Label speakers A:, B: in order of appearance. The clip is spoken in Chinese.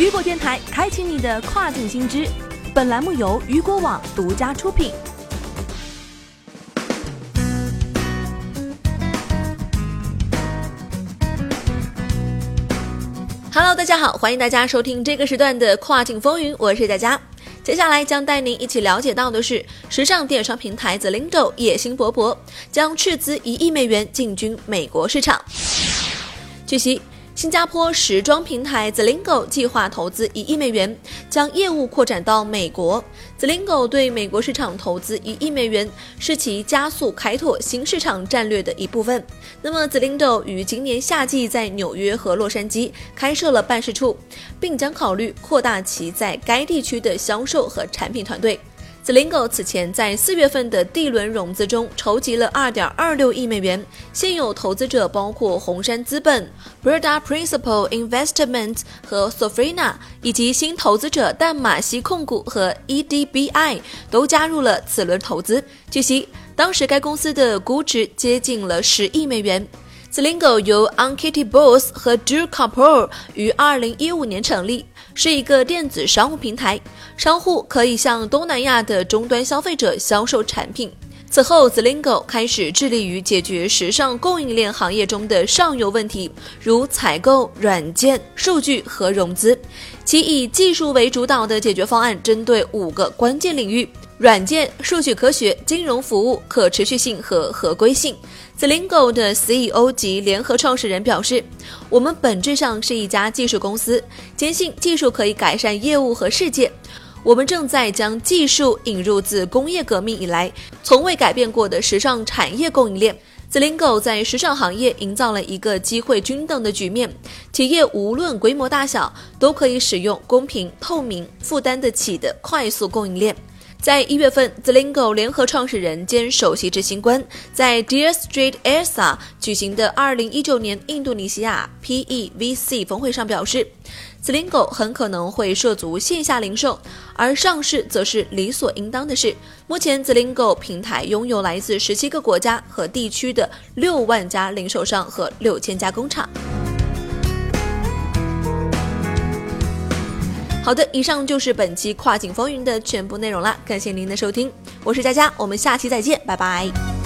A: 雨果电台开启你的跨境新知，本栏目由雨果网独家出品。Hello，大家好，欢迎大家收听这个时段的跨境风云，我是佳佳。接下来将带您一起了解到的是，时尚电商平台 Zalando 野心勃勃，将斥资一亿美元进军美国市场。据悉。新加坡时装平台 Zlingo 计划投资一亿美元，将业务扩展到美国。Zlingo 对美国市场投资一亿美元，是其加速开拓新市场战略的一部分。那么 ZLINDO 于今年夏季在纽约和洛杉矶开设了办事处，并将考虑扩大其在该地区的销售和产品团队。Zalando 此前在四月份的 D 轮融资中筹集了二点二六亿美元，现有投资者包括红杉资本、Berda Principal Investment 和 Sofrina，以及新投资者淡马锡控股和 EDBI 都加入了此轮投资。据悉，当时该公司的估值接近了十亿美元。Zalando 由 u n k i t t y Bose 和 Drew Kapoor 于二零一五年成立。是一个电子商务平台，商户可以向东南亚的终端消费者销售产品。此后，Zalando 开始致力于解决时尚供应链行业中的上游问题，如采购、软件、数据和融资。其以技术为主导的解决方案针对五个关键领域。软件、数据科学、金融服务、可持续性和合规性。Zalando 的 CEO 及联合创始人表示：“我们本质上是一家技术公司，坚信技术可以改善业务和世界。我们正在将技术引入自工业革命以来从未改变过的时尚产业供应链。Zalando 在时尚行业营造了一个机会均等的局面，企业无论规模大小都可以使用公平、透明、负担得起的快速供应链。”在一月份，Zalando 联合创始人兼首席执行官在 Deer Street Esa 举行的二零一九年印度尼西亚 PEVC 峰会上表示，Zalando 很可能会涉足线下零售，而上市则是理所应当的事。目前，Zalando 平台拥有来自十七个国家和地区的六万家零售商和六千家工厂。好的，以上就是本期跨境风云的全部内容了，感谢您的收听，我是佳佳，我们下期再见，拜拜。